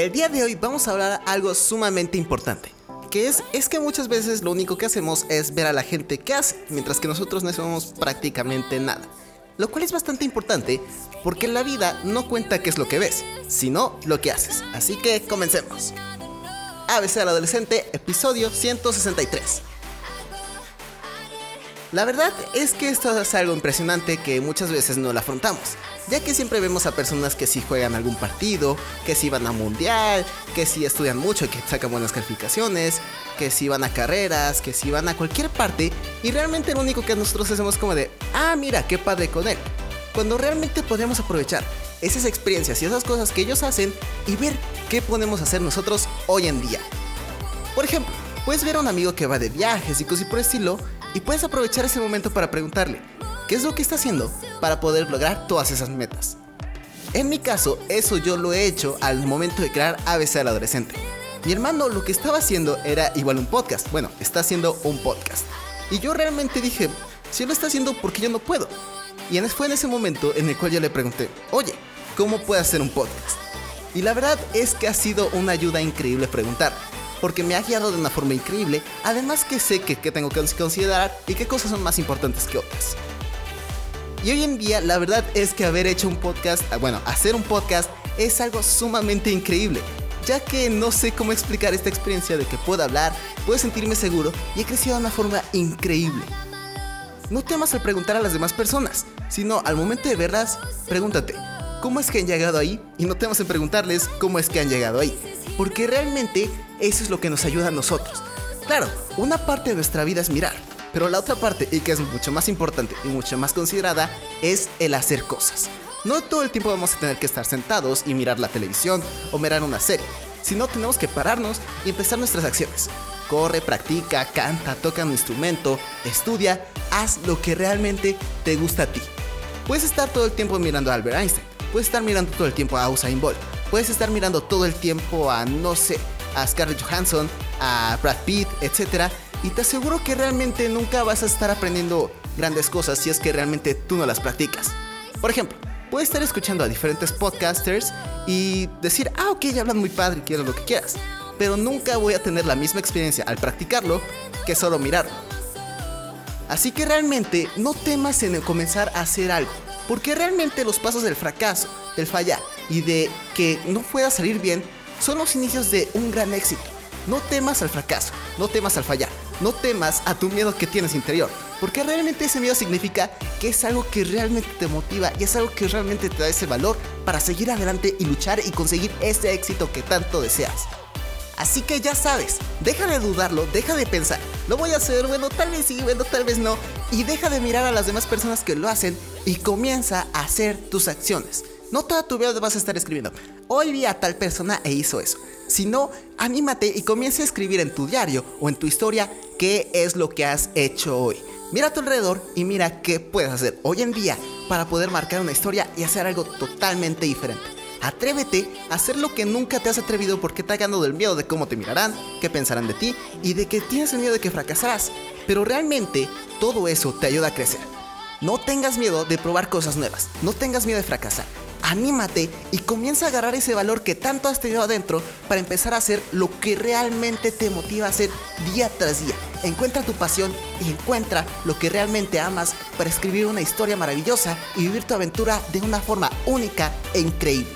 El día de hoy vamos a hablar algo sumamente importante. Que es, es que muchas veces lo único que hacemos es ver a la gente que hace, mientras que nosotros no hacemos prácticamente nada. Lo cual es bastante importante porque la vida no cuenta qué es lo que ves, sino lo que haces. Así que comencemos. ABC al adolescente, episodio 163. La verdad es que esto es algo impresionante que muchas veces no lo afrontamos, ya que siempre vemos a personas que sí juegan algún partido, que sí van a mundial, que sí estudian mucho y que sacan buenas calificaciones, que sí van a carreras, que sí van a cualquier parte, y realmente lo único que nosotros hacemos como de, ah, mira, qué padre con él. Cuando realmente podemos aprovechar esas experiencias y esas cosas que ellos hacen y ver qué podemos hacer nosotros hoy en día. Por ejemplo, puedes ver a un amigo que va de viajes y cosas por el estilo y puedes aprovechar ese momento para preguntarle qué es lo que está haciendo para poder lograr todas esas metas. En mi caso, eso yo lo he hecho al momento de crear ABC al adolescente. Mi hermano lo que estaba haciendo era igual un podcast. Bueno, está haciendo un podcast. Y yo realmente dije, si lo está haciendo, ¿por qué yo no puedo? Y fue en ese momento en el cual yo le pregunté, oye, ¿cómo puedo hacer un podcast? Y la verdad es que ha sido una ayuda increíble preguntar porque me ha guiado de una forma increíble, además que sé que, tengo que considerar y qué cosas son más importantes que otras. Y hoy en día la verdad es que haber hecho un podcast, ah, bueno, hacer un podcast es algo sumamente increíble, ya que no sé cómo explicar esta experiencia de que puedo hablar, puedo sentirme seguro y he crecido de una forma increíble. No temas al preguntar a las demás personas, sino al momento de verlas, pregúntate, ¿cómo es que han llegado ahí? Y no temas en preguntarles cómo es que han llegado ahí, porque realmente eso es lo que nos ayuda a nosotros. Claro, una parte de nuestra vida es mirar, pero la otra parte, y que es mucho más importante y mucho más considerada, es el hacer cosas. No todo el tiempo vamos a tener que estar sentados y mirar la televisión o mirar una serie, sino tenemos que pararnos y empezar nuestras acciones. Corre, practica, canta, toca un instrumento, estudia, haz lo que realmente te gusta a ti. Puedes estar todo el tiempo mirando a Albert Einstein, puedes estar mirando todo el tiempo a Usain Bolt, puedes estar mirando todo el tiempo a, no sé, a Scarlett Johansson, a Brad Pitt, etc. Y te aseguro que realmente nunca vas a estar aprendiendo grandes cosas si es que realmente tú no las practicas. Por ejemplo, puedes estar escuchando a diferentes podcasters y decir, ah, ok, ya hablan muy padre, quiero lo que quieras. Pero nunca voy a tener la misma experiencia al practicarlo que solo mirarlo. Así que realmente no temas en comenzar a hacer algo, porque realmente los pasos del fracaso, del fallar y de que no pueda salir bien son los inicios de un gran éxito. No temas al fracaso, no temas al fallar, no temas a tu miedo que tienes interior, porque realmente ese miedo significa que es algo que realmente te motiva y es algo que realmente te da ese valor para seguir adelante y luchar y conseguir ese éxito que tanto deseas. Así que ya sabes, deja de dudarlo, deja de pensar, lo voy a hacer, bueno, tal vez sí, bueno, tal vez no, y deja de mirar a las demás personas que lo hacen y comienza a hacer tus acciones. No toda tu vida vas a estar escribiendo. Hoy vi a tal persona e hizo eso. Sino, anímate y comienza a escribir en tu diario o en tu historia qué es lo que has hecho hoy. Mira a tu alrededor y mira qué puedes hacer hoy en día para poder marcar una historia y hacer algo totalmente diferente. Atrévete a hacer lo que nunca te has atrevido porque te ha ganado del miedo de cómo te mirarán, qué pensarán de ti y de que tienes el miedo de que fracasarás. Pero realmente todo eso te ayuda a crecer. No tengas miedo de probar cosas nuevas, no tengas miedo de fracasar anímate y comienza a agarrar ese valor que tanto has tenido adentro para empezar a hacer lo que realmente te motiva a hacer día tras día. Encuentra tu pasión y encuentra lo que realmente amas para escribir una historia maravillosa y vivir tu aventura de una forma única e increíble.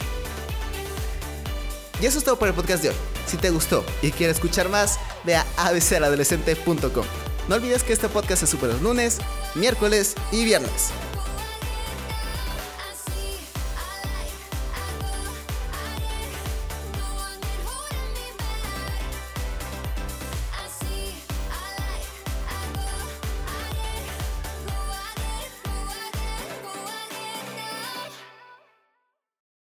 Y eso es todo por el podcast de hoy. Si te gustó y quieres escuchar más, ve a abcaladolescente.com. No olvides que este podcast se sube los lunes, miércoles y viernes.